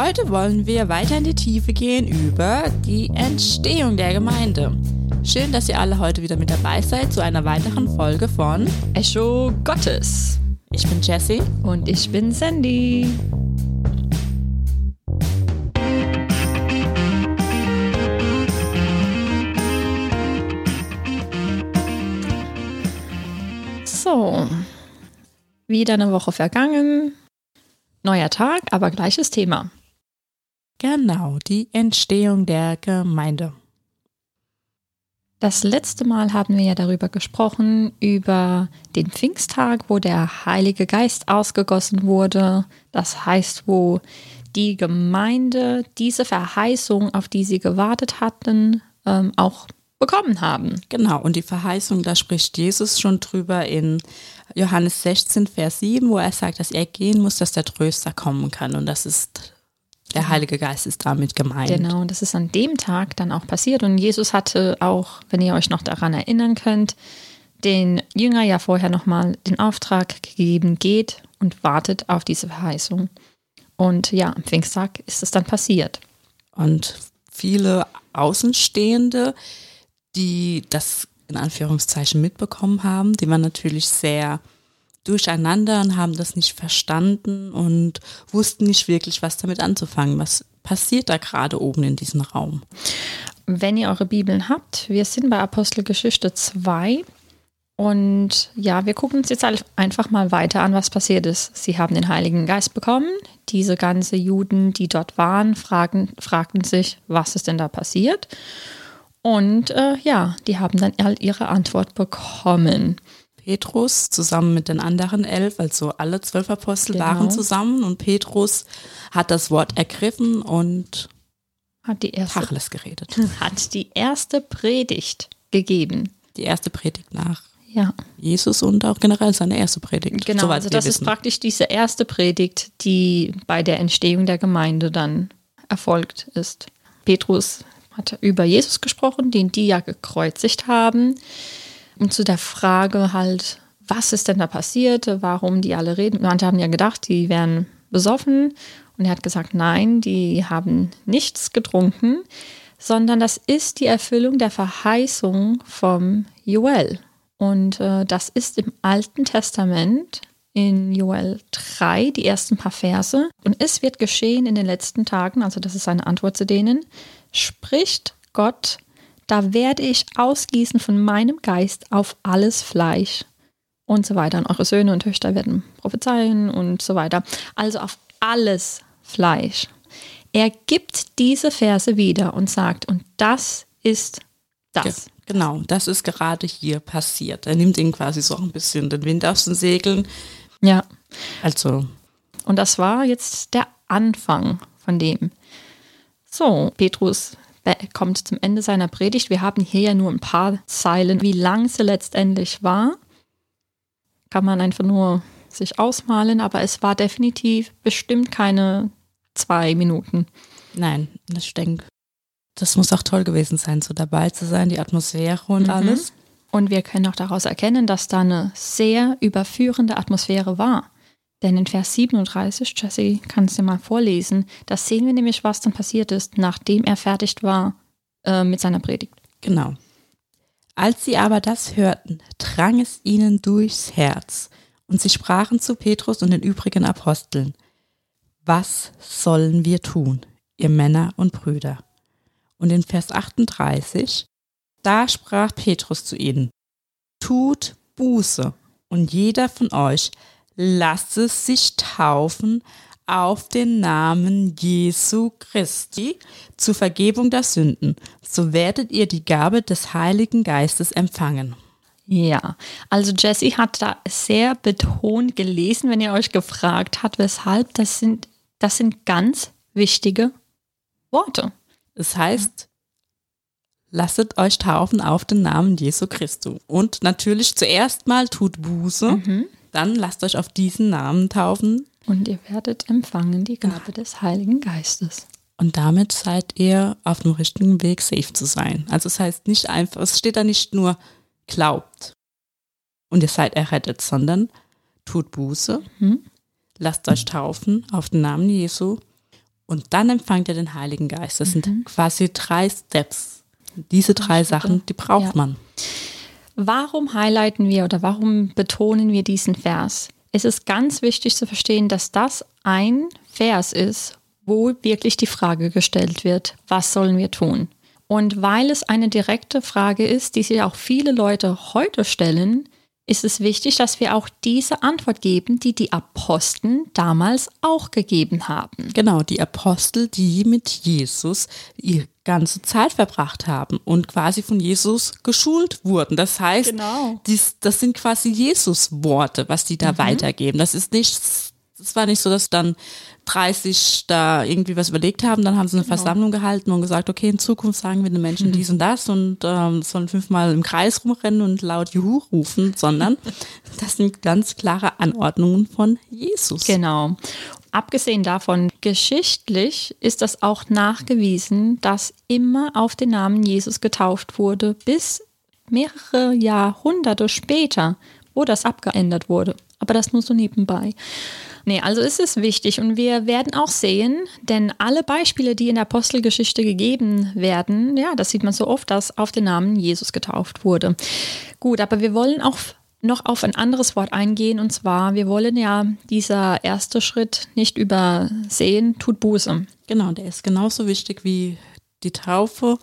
Heute wollen wir weiter in die Tiefe gehen über die Entstehung der Gemeinde. Schön, dass ihr alle heute wieder mit dabei seid zu einer weiteren Folge von Echo Gottes. Ich bin Jessie Und ich bin Sandy. So, wieder eine Woche vergangen. Neuer Tag, aber gleiches Thema. Genau, die Entstehung der Gemeinde. Das letzte Mal haben wir ja darüber gesprochen, über den Pfingsttag, wo der Heilige Geist ausgegossen wurde. Das heißt, wo die Gemeinde diese Verheißung, auf die sie gewartet hatten, ähm, auch bekommen haben. Genau, und die Verheißung, da spricht Jesus schon drüber in Johannes 16, Vers 7, wo er sagt, dass er gehen muss, dass der Tröster kommen kann. Und das ist, der Heilige Geist ist damit gemeint. Genau, und das ist an dem Tag dann auch passiert. Und Jesus hatte auch, wenn ihr euch noch daran erinnern könnt, den Jünger ja vorher nochmal den Auftrag gegeben, geht und wartet auf diese Verheißung. Und ja, am Pfingsttag ist es dann passiert. Und viele Außenstehende, die das in Anführungszeichen mitbekommen haben, die waren natürlich sehr durcheinander und haben das nicht verstanden und wussten nicht wirklich, was damit anzufangen. Was passiert da gerade oben in diesem Raum? Wenn ihr eure Bibeln habt, wir sind bei Apostelgeschichte 2 und ja, wir gucken uns jetzt einfach mal weiter an, was passiert ist. Sie haben den Heiligen Geist bekommen. Diese ganzen Juden, die dort waren, fragen, fragten sich, was ist denn da passiert? Und äh, ja, die haben dann ihre Antwort bekommen. Petrus zusammen mit den anderen elf, also alle zwölf Apostel Genau. waren zusammen und Petrus hat das Wort ergriffen und Hat die erste, Tacheles geredet. hat die erste Predigt gegeben. Die erste Predigt nach Ja, Jesus und auch generell seine erste Predigt. genau. also das ist wissen. praktisch diese erste Predigt, die bei der Entstehung der Gemeinde dann erfolgt ist. Petrus hat über Jesus gesprochen, den die ja gekreuzigt haben. Und zu der Frage halt, was ist denn da passiert, warum die alle reden. Manche haben ja gedacht, die wären besoffen. Und er hat gesagt, nein, die haben nichts getrunken, sondern das ist die Erfüllung der Verheißung vom Joel. Und äh, das ist im Alten Testament in Joel 3, die ersten paar Verse. Und es wird geschehen in den letzten Tagen, also das ist seine Antwort zu denen, spricht Gott, da werde ich ausgießen von meinem Geist auf alles Fleisch und so weiter. Und eure Söhne und Töchter werden prophezeien und so weiter. Also auf alles Fleisch. Er gibt diese Verse wieder und sagt, und das ist das. Ge- Genau, das ist gerade hier passiert. Er nimmt ihnen quasi so ein bisschen den Wind aus den Segeln. Ja. Also, Und das war jetzt der Anfang von dem. So, Petrus kommt zum Ende seiner Predigt. Wir haben hier ja nur ein paar Zeilen. Wie lang sie letztendlich war, kann man einfach nur sich ausmalen, aber es war definitiv bestimmt keine zwei Minuten. nein, ich denke, das muss auch toll gewesen sein, so dabei zu sein, die Atmosphäre und Mhm. alles. Und wir können auch daraus erkennen, dass da eine sehr überführende Atmosphäre war. Denn in Vers 37, Jesse, kannst du mal vorlesen, da sehen wir nämlich, was dann passiert ist, nachdem er fertig war äh, mit seiner Predigt. Genau. Als sie aber das hörten, drang es ihnen durchs Herz, und sie sprachen zu Petrus und den übrigen Aposteln, was sollen wir tun, ihr Männer und Brüder? Und in Vers 38, da sprach Petrus zu ihnen, tut Buße, und jeder von euch lasse sich taufen auf den Namen Jesu Christi zur Vergebung der Sünden, so werdet ihr die Gabe des Heiligen Geistes empfangen. Ja, also Jesse hat da sehr betont gelesen, wenn ihr euch gefragt habt, weshalb. Das sind, das sind ganz wichtige Worte. Es heißt, lasset euch taufen auf den Namen Jesu Christus. Und natürlich zuerst mal tut Buße, dann lasst euch auf diesen Namen taufen Und ihr werdet empfangen die Gabe des Heiligen Geistes. und damit seid ihr auf dem richtigen Weg, safe zu sein. Also es heißt nicht einfach, es steht da nicht nur glaubt und ihr seid errettet, sondern tut Buße, Mhm. lasst euch taufen auf den Namen Jesu und dann empfangt ihr den Heiligen Geist. Das sind quasi drei Steps. Diese drei Sachen, die braucht Ja. man. Warum highlighten wir oder warum betonen wir diesen Vers? Es ist ganz wichtig zu verstehen, dass das ein Vers ist, wo wirklich die Frage gestellt wird, was sollen wir tun? Und weil es eine direkte Frage ist, die sich auch viele Leute heute stellen, ist es wichtig, dass wir auch diese Antwort geben, die die Aposteln damals auch gegeben haben. Genau, die Apostel, die mit Jesus ihre ganze Zeit verbracht haben und quasi von Jesus geschult wurden. Das heißt, Genau. dies, das sind quasi Jesus-Worte, was die da weitergeben. Das ist nicht, es war nicht so, dass dann 30 da irgendwie was überlegt haben, dann haben sie eine Versammlung gehalten und gesagt, okay, in Zukunft sagen wir den Menschen dies und das und ähm, sollen fünfmal im Kreis rumrennen und laut Juhu rufen, sondern das sind ganz klare Anordnungen von Jesus. Genau. Abgesehen davon, geschichtlich ist das auch nachgewiesen, dass immer auf den Namen Jesus getauft wurde, bis mehrere Jahrhunderte später, wo das abgeändert wurde. Aber das nur so nebenbei. Nee, also ist es wichtig und wir werden auch sehen, denn alle Beispiele, die in der Apostelgeschichte gegeben werden, ja, das sieht man so oft, dass auf den Namen Jesus getauft wurde. Gut, aber wir wollen auch noch auf ein anderes Wort eingehen und zwar, wir wollen ja dieser erste Schritt nicht übersehen, tut Buße. Genau, der ist genauso wichtig wie die Taufe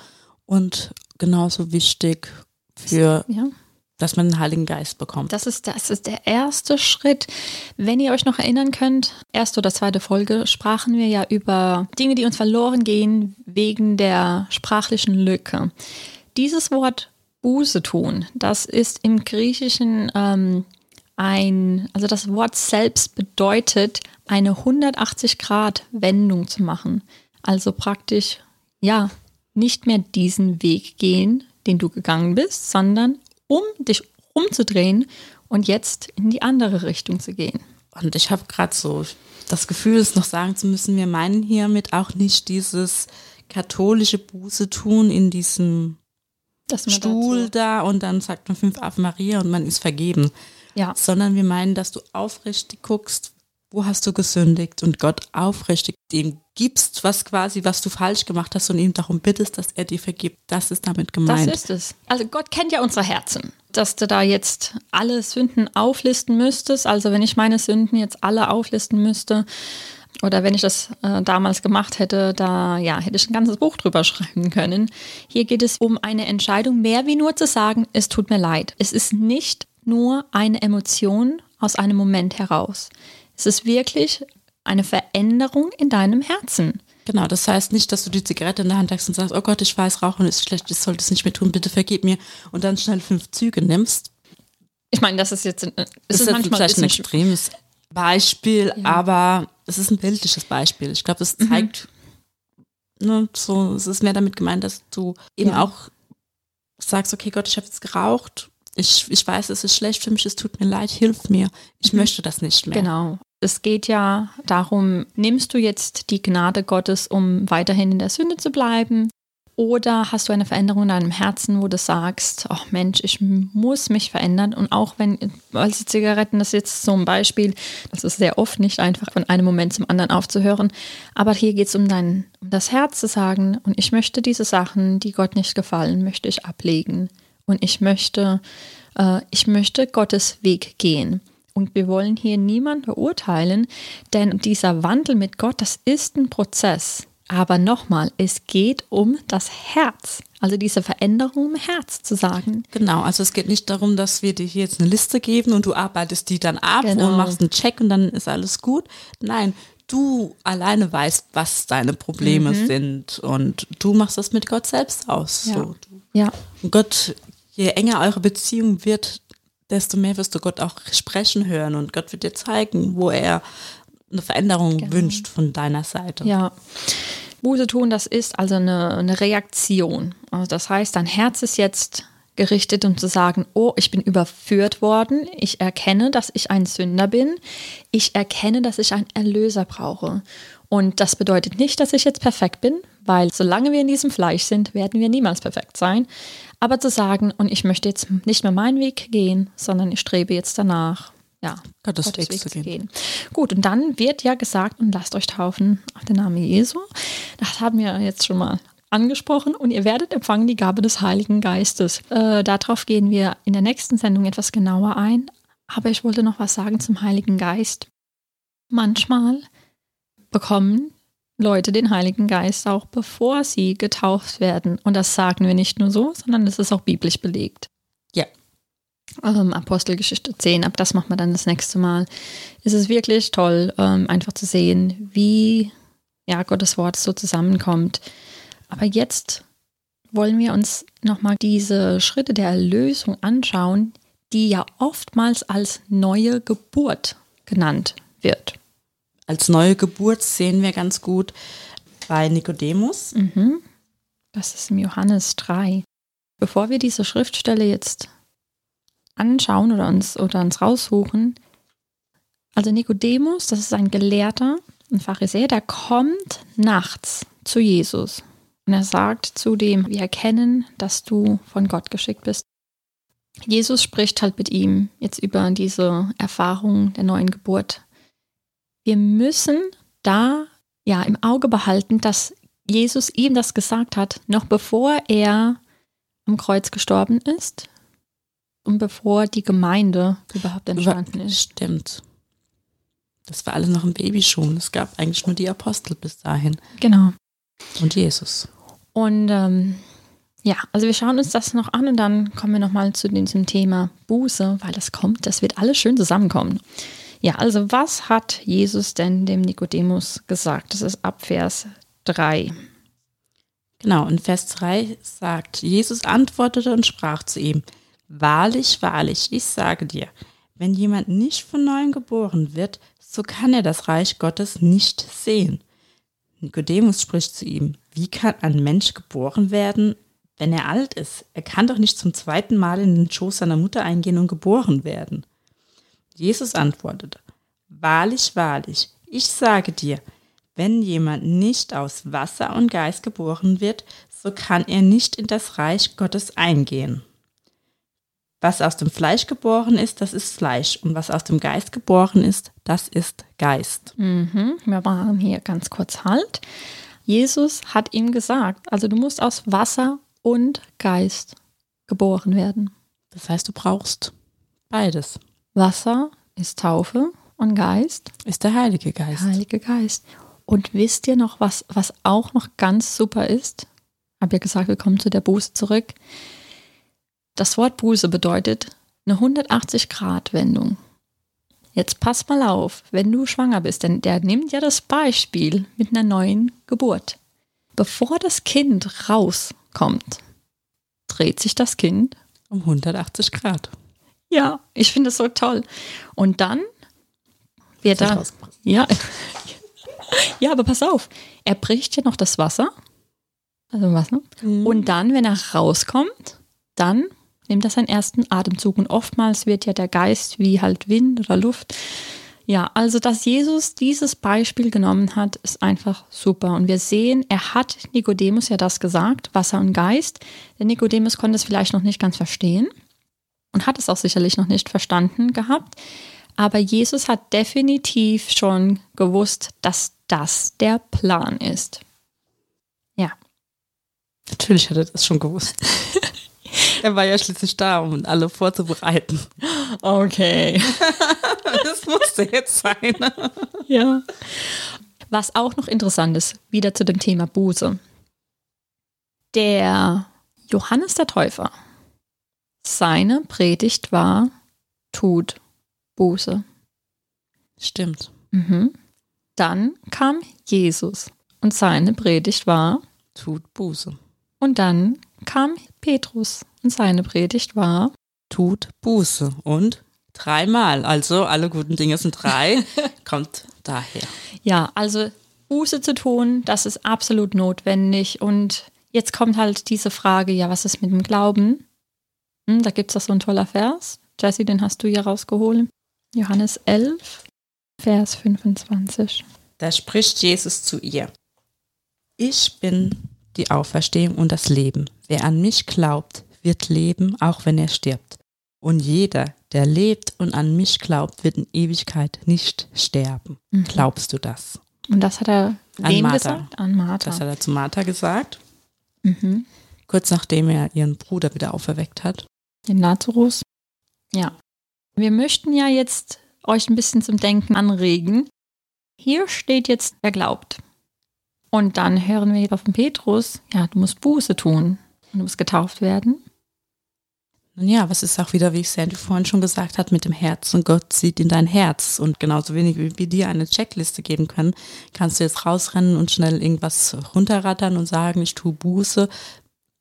und genauso wichtig für, Ja. Dass man den Heiligen Geist bekommt. Das ist, das ist der erste Schritt. Wenn ihr euch noch erinnern könnt, erste oder zweite Folge sprachen wir ja über Dinge, die uns verloren gehen wegen der sprachlichen Lücke. Dieses Wort Buße tun, das ist im Griechischen ähm, ein, also das Wort selbst bedeutet, eine 180-Grad-Wendung zu machen. Also praktisch, ja, nicht mehr diesen Weg gehen, den du gegangen bist, sondern um dich umzudrehen und jetzt in die andere Richtung zu gehen. Und ich habe gerade so das Gefühl, es noch sagen zu müssen, wir meinen hiermit auch nicht dieses katholische Buße tun in diesem Stuhl dazu- da und dann sagt man fünf Ave Maria und man ist vergeben. Ja. Sondern wir meinen, dass du aufrichtig guckst, wo hast du gesündigt und Gott aufrichtig dem gibst, was quasi, was du falsch gemacht hast und ihm darum bittest, dass er dir vergibt. Das ist damit Das gemeint. ist es. Also Gott kennt ja unsere Herzen. Dass du da jetzt alle Sünden auflisten müsstest, also wenn ich meine Sünden jetzt alle auflisten müsste, oder wenn ich das äh, damals gemacht hätte, da ja, hätte ich ein ganzes Buch drüber schreiben können. Hier geht es um eine Entscheidung, mehr wie nur zu sagen, es tut mir leid. Es ist nicht nur eine Emotion aus einem Moment heraus. Es ist wirklich eine Veränderung in deinem Herzen. Genau, das heißt nicht, dass du die Zigarette in der Hand hast und sagst, oh Gott, ich weiß, Rauchen ist schlecht, ich sollte es nicht mehr tun, bitte vergib mir und dann schnell fünf Züge nimmst. Ich meine, das ist jetzt es Das ist, ist manchmal ein vielleicht ein bisschen extremes Beispiel, aber es ist ein bildliches Beispiel. Ich glaube, es Mhm. zeigt, ne, so, es ist mehr damit gemeint, dass du eben Ja. auch sagst, okay, Gott, ich habe jetzt geraucht, ich, ich weiß, es ist schlecht für mich, es tut mir leid, hilf mir, ich möchte das nicht mehr. Genau. Es geht ja darum, nimmst du jetzt die Gnade Gottes, um weiterhin in der Sünde zu bleiben? Oder hast du eine Veränderung in deinem Herzen, wo du sagst, ach Mensch, ich muss mich verändern. Und auch wenn, also Zigaretten, das ist jetzt so ein Beispiel, das ist sehr oft nicht einfach von einem Moment zum anderen aufzuhören. Aber hier geht es um dein, um das Herz zu sagen, und ich möchte diese Sachen, die Gott nicht gefallen, möchte ich ablegen. Und ich möchte, äh, ich möchte Gottes Weg gehen. Und wir wollen hier niemanden verurteilen, denn dieser Wandel mit Gott, das ist ein Prozess. Aber nochmal, es geht um das Herz. Also diese Veränderung im Herz zu sagen. Genau, also es geht nicht darum, dass wir dir hier jetzt eine Liste geben und du arbeitest die dann ab Genau. und machst einen Check und dann ist alles gut. Nein, du alleine weißt, was deine Probleme sind und du machst das mit Gott selbst aus. Ja. So. Ja, Und Gott, je enger eure Beziehung wird, desto mehr wirst du Gott auch sprechen hören und Gott wird dir zeigen, wo er eine Veränderung wünscht von deiner Seite. ja. Buße tun, das ist also eine, eine Reaktion. Also das heißt, dein Herz ist jetzt gerichtet, um zu sagen, oh, ich bin überführt worden, ich erkenne, dass ich ein Sünder bin, ich erkenne, dass ich einen Erlöser brauche. Und das bedeutet nicht, dass ich jetzt perfekt bin, weil solange wir in diesem Fleisch sind, werden wir niemals perfekt sein. Aber zu sagen, und ich möchte jetzt nicht mehr meinen Weg gehen, sondern ich strebe jetzt danach, ja, Gottes, Gottes Weg, zu gehen. Gut, und dann wird ja gesagt, und lasst euch taufen auf den Namen Jesu. Das haben wir jetzt schon mal angesprochen und ihr werdet empfangen die Gabe des Heiligen Geistes. Äh, darauf gehen wir in der nächsten Sendung etwas genauer ein. Aber ich wollte noch was sagen zum Heiligen Geist. Manchmal bekommen Leute den Heiligen Geist auch bevor sie getauft werden. Und das sagen wir nicht nur so, sondern es ist auch biblisch belegt. Ja. Ähm, Apostelgeschichte 10, aber das machen wir dann das nächste Mal. Es ist wirklich toll, ähm, einfach zu sehen, wie ja, Gottes Wort so zusammenkommt. Aber jetzt wollen wir uns nochmal diese Schritte der Erlösung anschauen, die ja oftmals als neue Geburt genannt wird. Als neue Geburt sehen wir ganz gut bei Nikodemus. Mhm. Das ist im Johannes 3. Bevor wir diese Schriftstelle jetzt anschauen oder uns, oder uns raussuchen, also Nikodemus, das ist ein Gelehrter, ein Pharisäer, der kommt nachts zu Jesus. Und er sagt zu dem, wir erkennen, dass du von Gott geschickt bist. Jesus spricht halt mit ihm jetzt über diese Erfahrung der neuen Geburt. Wir müssen da ja im Auge behalten, dass Jesus ihm das gesagt hat, noch bevor er am Kreuz gestorben ist und bevor die Gemeinde überhaupt entstanden ist. Stimmt. Das war alles noch ein Babyschuhen. Es gab eigentlich nur die Apostel bis dahin. Genau. Und Jesus. Und ähm, ja, also wir schauen uns das noch an und dann kommen wir nochmal zu diesem Thema Buße, weil das kommt, das wird alles schön zusammenkommen. Ja, also was hat Jesus denn dem Nikodemus gesagt? Das ist ab Vers 3. Genau, in Vers 3 sagt, Jesus antwortete und sprach zu ihm, Wahrlich, wahrlich, ich sage dir, wenn jemand nicht von neuem geboren wird, so kann er das Reich Gottes nicht sehen. Nikodemus spricht zu ihm, wie kann ein Mensch geboren werden, wenn er alt ist? Er kann doch nicht zum zweiten Mal in den Schoß seiner Mutter eingehen und geboren werden. Jesus antwortete, Wahrlich, wahrlich, ich sage dir, wenn jemand nicht aus Wasser und Geist geboren wird, so kann er nicht in das Reich Gottes eingehen. Was aus dem Fleisch geboren ist, das ist Fleisch. Und was aus dem Geist geboren ist, das ist Geist. Mhm. Wir machen hier ganz kurz Halt. Jesus hat ihm gesagt, also du musst aus Wasser und Geist geboren werden. Das heißt, du brauchst beides. Wasser ist Taufe und Geist Ist der Heilige Geist. der Heilige Geist. Und wisst ihr noch, was, was auch noch ganz super ist? Hab ja gesagt, wir kommen zu der Buße zurück. Das Wort Buße bedeutet eine 180-Grad-Wendung. Jetzt pass mal auf, wenn du schwanger bist, denn der nimmt ja das Beispiel mit einer neuen Geburt. Bevor das Kind rauskommt, dreht sich das Kind. Um 180 Grad. Ja, ich finde es so toll. Und dann wird er. Ja. ja, aber pass auf. Er bricht ja noch das Wasser. Also Wasser. Und dann, wenn er rauskommt, dann nimmt er seinen ersten Atemzug. Und oftmals wird ja der Geist wie halt Wind oder Luft. Ja, also dass Jesus dieses Beispiel genommen hat, ist einfach super. Und wir sehen, er hat Nikodemus ja das gesagt, Wasser und Geist. Der Nikodemus konnte es vielleicht noch nicht ganz verstehen und hat es auch sicherlich noch nicht verstanden gehabt. Aber Jesus hat definitiv schon gewusst, dass das der Plan ist. Ja, Natürlich hat er das schon gewusst. er war ja schließlich da, um alle vorzubereiten. okay. Das musste jetzt sein. Ja. Was auch noch interessant ist, wieder zu dem Thema Buße. Der Johannes der Täufer, seine Predigt war, tut Buße. Stimmt. Mhm. Dann kam Jesus und seine Predigt war, Tut Buße. und dann kam Petrus und seine Predigt war, Tut Buße. Und dreimal. Also alle guten Dinge sind drei. Kommt daher. Ja, also Buße zu tun, das ist absolut notwendig. Und jetzt kommt halt diese Frage, ja, was ist mit dem Glauben? Hm, da gibt es doch so ein toller Vers. Jesse, den hast du ja rausgeholt. Johannes 11, Vers 25. Da spricht Jesus zu ihr. Ich bin die Auferstehung und das Leben. Wer an mich glaubt, wird leben, auch wenn er stirbt. Und jeder, der lebt und an mich glaubt, wird in Ewigkeit nicht sterben. Mhm. Glaubst du das? Und das hat er An Martha. gesagt? An Martha. Das hat er zu Martha gesagt, mhm. kurz nachdem er ihren Bruder wieder auferweckt hat. Den Lazarus. Ja. Wir möchten ja jetzt euch ein bisschen zum Denken anregen. Hier steht jetzt, wer glaubt. Und dann hören wir auf den Petrus, ja, du musst Buße tun. Und du musst getauft werden. Nun ja, was ist auch wieder, wie Sandy vorhin schon gesagt hat, mit dem Herz und Gott sieht in dein Herz. Und genauso wenig wie wir dir eine Checkliste geben können, kannst du jetzt rausrennen und schnell irgendwas runterrattern und sagen, ich tue Buße.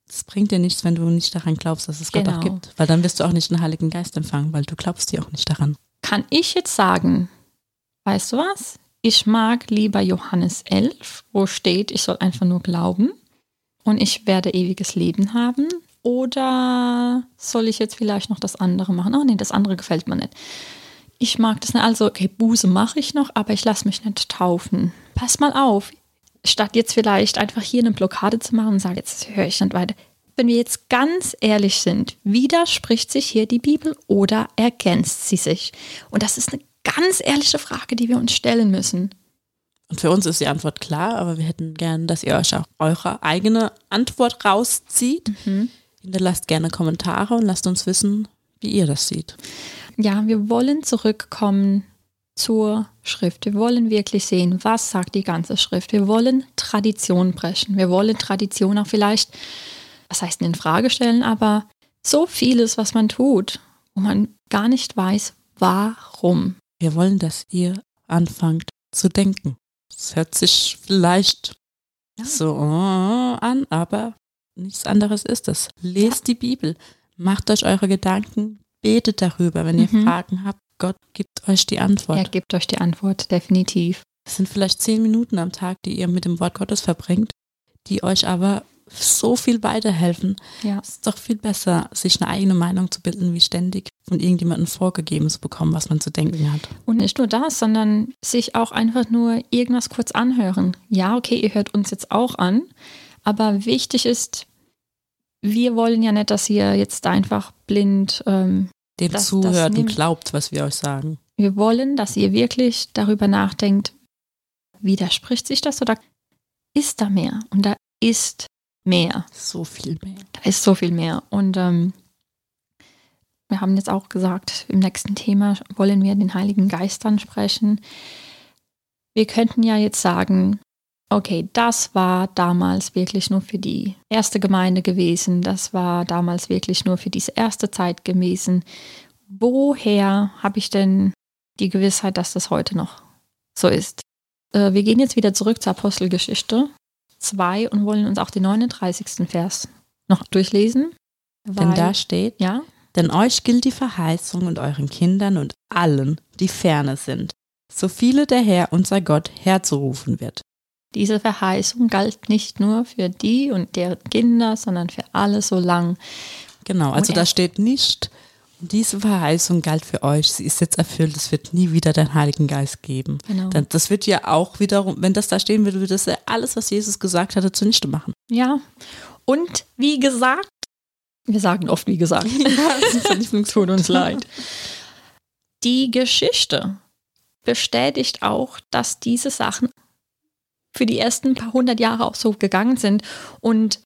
Das bringt dir nichts, wenn du nicht daran glaubst, dass es Gott auch Genau. gibt. Weil dann wirst du auch nicht den Heiligen Geist empfangen, weil du glaubst dir auch nicht daran. Kann ich jetzt sagen, weißt du was? Ich mag lieber Johannes 11, wo steht, ich soll einfach nur glauben und ich werde ewiges Leben haben. Oder soll ich jetzt vielleicht noch das andere machen? Oh nee, das andere gefällt mir nicht. Ich mag das nicht. Also, okay, Buße mache ich noch, aber ich lasse mich nicht taufen. Pass mal auf. Statt jetzt vielleicht einfach hier eine Blockade zu machen und sagen, jetzt höre ich nicht weiter. Wenn wir jetzt ganz ehrlich sind, widerspricht sich hier die Bibel oder ergänzt sie sich? Und das ist eine ganz ehrliche Frage, die wir uns stellen müssen. Und für uns ist die Antwort klar, aber wir hätten gern, dass ihr euch auch eure eigene Antwort rauszieht. Hinterlasst gerne Kommentare und lasst uns wissen, wie ihr das seht. Ja, wir wollen zurückkommen zur Schrift. Wir wollen wirklich sehen, was sagt die ganze Schrift. Wir wollen Tradition brechen. Wir wollen Tradition auch vielleicht, was heißt denn in Frage stellen, aber so vieles, was man tut, wo man gar nicht weiß, warum. Wir wollen, dass ihr anfangt zu denken. Das hört sich vielleicht Ja. so äh, an, aber nichts anderes ist es. Lest die Bibel, macht euch eure Gedanken, betet darüber, wenn ihr Mhm. Fragen habt. Gott gibt euch die Antwort. Er gibt euch die Antwort, definitiv. Es sind vielleicht zehn Minuten am Tag, die ihr mit dem Wort Gottes verbringt, die euch aber so viel weiterhelfen. Ja. Es ist doch viel besser, sich eine eigene Meinung zu bilden, wie ständig von irgendjemandem vorgegeben zu bekommen, was man zu denken hat. Und nicht nur das, sondern sich auch einfach nur irgendwas kurz anhören. Ja, okay, ihr hört uns jetzt auch an, aber wichtig ist, wir wollen ja nicht, dass ihr jetzt einfach blind, ähm, Dem Das- das zuhört und nimmt- glaubt, was wir euch sagen. wir wollen, dass ihr wirklich darüber nachdenkt, widerspricht sich das oder ist da mehr? Und da ist mehr. So viel mehr. Da ist so viel mehr. Und ähm, wir haben jetzt auch gesagt, im nächsten Thema wollen wir den Heiligen Geist ansprechen. Wir könnten ja jetzt sagen, okay, das war damals wirklich nur für die erste Gemeinde gewesen, das war damals wirklich nur für diese erste Zeit gewesen. Woher habe ich denn die Gewissheit, dass das heute noch so ist? Äh, wir gehen jetzt wieder zurück zur Apostelgeschichte 2 und wollen uns auch den 39. Vers noch durchlesen. Denn Weil- da steht, ja, denn euch gilt die Verheißung und euren Kindern und allen, die ferne sind, so viele der Herr, unser Gott, herzurufen wird. Diese Verheißung galt nicht nur für die und deren Kinder, sondern für alle so lang. Genau, also da steht nicht, diese Verheißung galt für euch, sie ist jetzt erfüllt, es wird nie wieder den Heiligen Geist geben. Genau. Das wird ja auch wiederum, wenn das da stehen würde, würde das ja alles, was Jesus gesagt hatte, zunichte machen. Ja. Und wie gesagt, wir sagen oft wie gesagt. Tut uns leid. Die Geschichte bestätigt auch, dass diese Sachen für die ersten paar hundert Jahre auch so gegangen sind. Und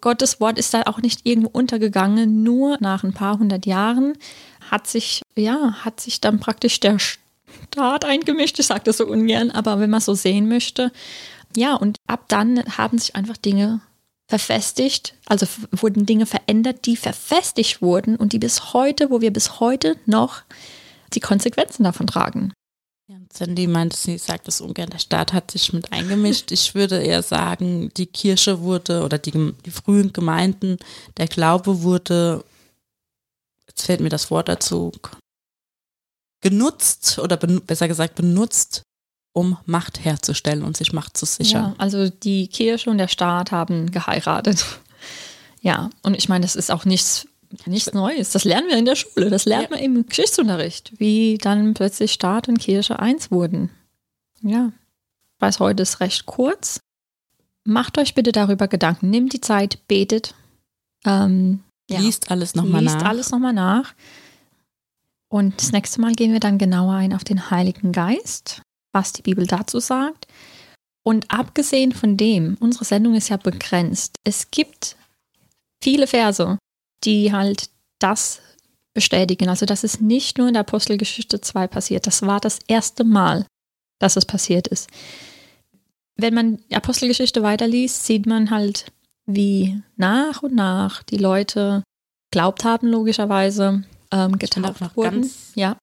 Gottes Wort ist da auch nicht irgendwo untergegangen. Nur nach ein paar hundert Jahren hat sich, ja, hat sich dann praktisch der Staat eingemischt. Ich sage das so ungern, aber wenn man so sehen möchte. Ja, und ab dann haben sich einfach Dinge verfestigt, also wurden Dinge verändert, die verfestigt wurden und die bis heute, wo wir bis heute noch die Konsequenzen davon tragen. Sandy meint, sie sagt es ungern, der Staat hat sich mit eingemischt. Ich würde eher sagen, die Kirche wurde oder die, die frühen Gemeinden, der Glaube wurde, jetzt fällt mir das Wort dazu, genutzt oder besser gesagt benutzt, um Macht herzustellen und sich Macht zu sichern. Ja, also die Kirche und der Staat haben geheiratet. Ja, und ich meine, das ist auch nichts, nichts Neues. Das lernen wir in der Schule, das lernt Ja. man im Geschichtsunterricht, wie dann plötzlich Staat und Kirche eins wurden. Ja, ich weiß, heute ist recht kurz. Macht euch bitte darüber Gedanken. Nehmt die Zeit, betet. Ähm, Ja. Liest alles nochmal Liest nach. alles nochmal nach. Und das nächste Mal gehen wir dann genauer ein auf den Heiligen Geist, was die Bibel dazu sagt. Und abgesehen von dem, unsere Sendung ist ja begrenzt. Es gibt viele Verse, die halt das bestätigen. Also, dass es nicht nur in der Apostelgeschichte 2 passiert. Das war das erste Mal, dass es passiert ist. Wenn man die Apostelgeschichte weiterliest, sieht man halt, wie nach und nach die Leute glaubt haben, logischerweise, ähm, getauft noch wurden. ganz Ja,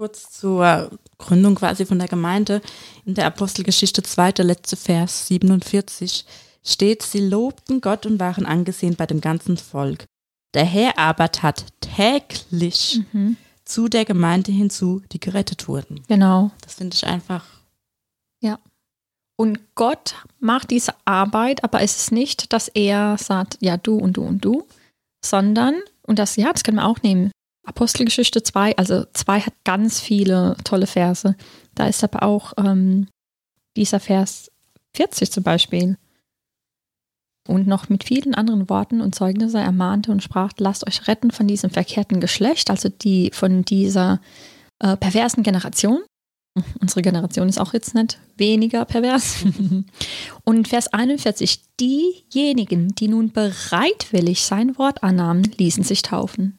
kurz zur Gründung quasi von der Gemeinde. In der Apostelgeschichte 2, der letzte Vers 47, steht, sie lobten Gott und waren angesehen bei dem ganzen Volk. Der Herr aber tat täglich mhm. zu der Gemeinde hinzu, die gerettet wurden. genau. Das finde ich einfach, Und Gott macht diese Arbeit, aber es ist nicht, dass er sagt, ja, du und du und du, sondern, und das, ja, das können wir auch nehmen. Apostelgeschichte 2, also 2 hat ganz viele tolle Verse. Da ist aber auch ähm, dieser Vers 40 zum Beispiel. Und noch mit vielen anderen Worten und Zeugnisse ermahnte und sprach, lasst euch retten von diesem verkehrten Geschlecht, also die von dieser äh, perversen Generation. Unsere Generation ist auch jetzt nicht weniger pervers. Und Vers 41, diejenigen, die nun bereitwillig sein Wort annahmen, ließen sich taufen.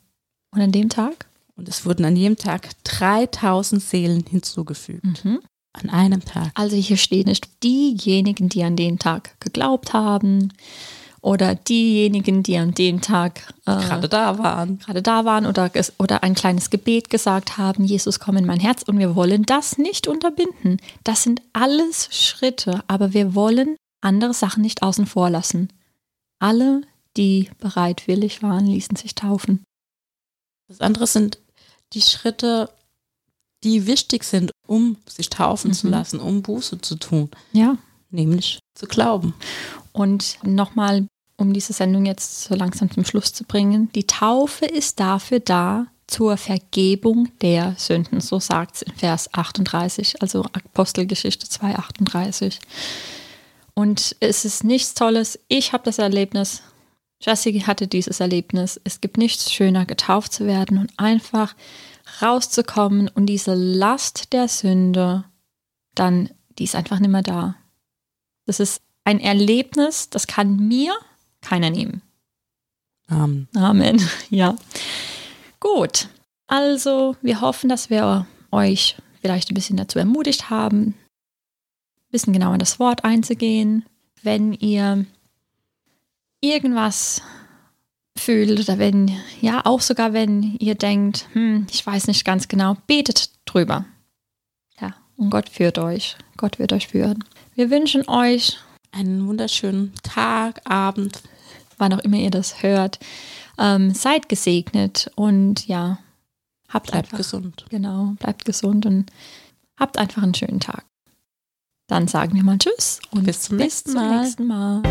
Und an dem Tag? und es wurden an jedem Tag 3000 Seelen hinzugefügt. Mhm. An einem Tag. Also hier steht nicht diejenigen, die an den Tag geglaubt haben oder diejenigen, die an dem Tag äh, Gerade da waren. gerade da waren oder, oder ein kleines Gebet gesagt haben, Jesus, komm in mein Herz. Und wir wollen das nicht unterbinden. Das sind alles Schritte, aber wir wollen andere Sachen nicht außen vor lassen. Alle, die bereitwillig waren, ließen sich taufen. Das andere sind die Schritte, die wichtig sind, um sich taufen zu Mhm. lassen, um Buße zu tun, Ja. nämlich zu glauben. Und nochmal, um diese Sendung jetzt so langsam zum Schluss zu bringen, die Taufe ist dafür da, zur Vergebung der Sünden. So sagt es in Vers 38, also Apostelgeschichte 2, 38. Und es ist nichts Tolles. Ich habe das Erlebnis, Jessie hatte dieses Erlebnis. Es gibt nichts schöner, getauft zu werden und einfach rauszukommen und diese Last der Sünde, dann, die ist einfach nicht mehr da. Das ist ein Erlebnis, das kann mir keiner nehmen. Amen. Amen. Ja. Gut. Also, wir hoffen, dass wir euch vielleicht ein bisschen dazu ermutigt haben, ein bisschen genauer in das Wort einzugehen. Wenn ihr irgendwas fühlt oder wenn, ja, auch sogar wenn ihr denkt, hm, ich weiß nicht ganz genau, betet drüber. Ja, und Gott führt euch. Gott wird euch führen. Wir wünschen euch Einen wunderschönen Tag, Abend. wann auch immer ihr das hört. Ähm, seid gesegnet und ja, habt Bleibt einfach gesund. genau, bleibt gesund und habt einfach einen schönen Tag. Dann sagen wir mal Tschüss und Bis zum nächsten zum Mal. nächsten Mal.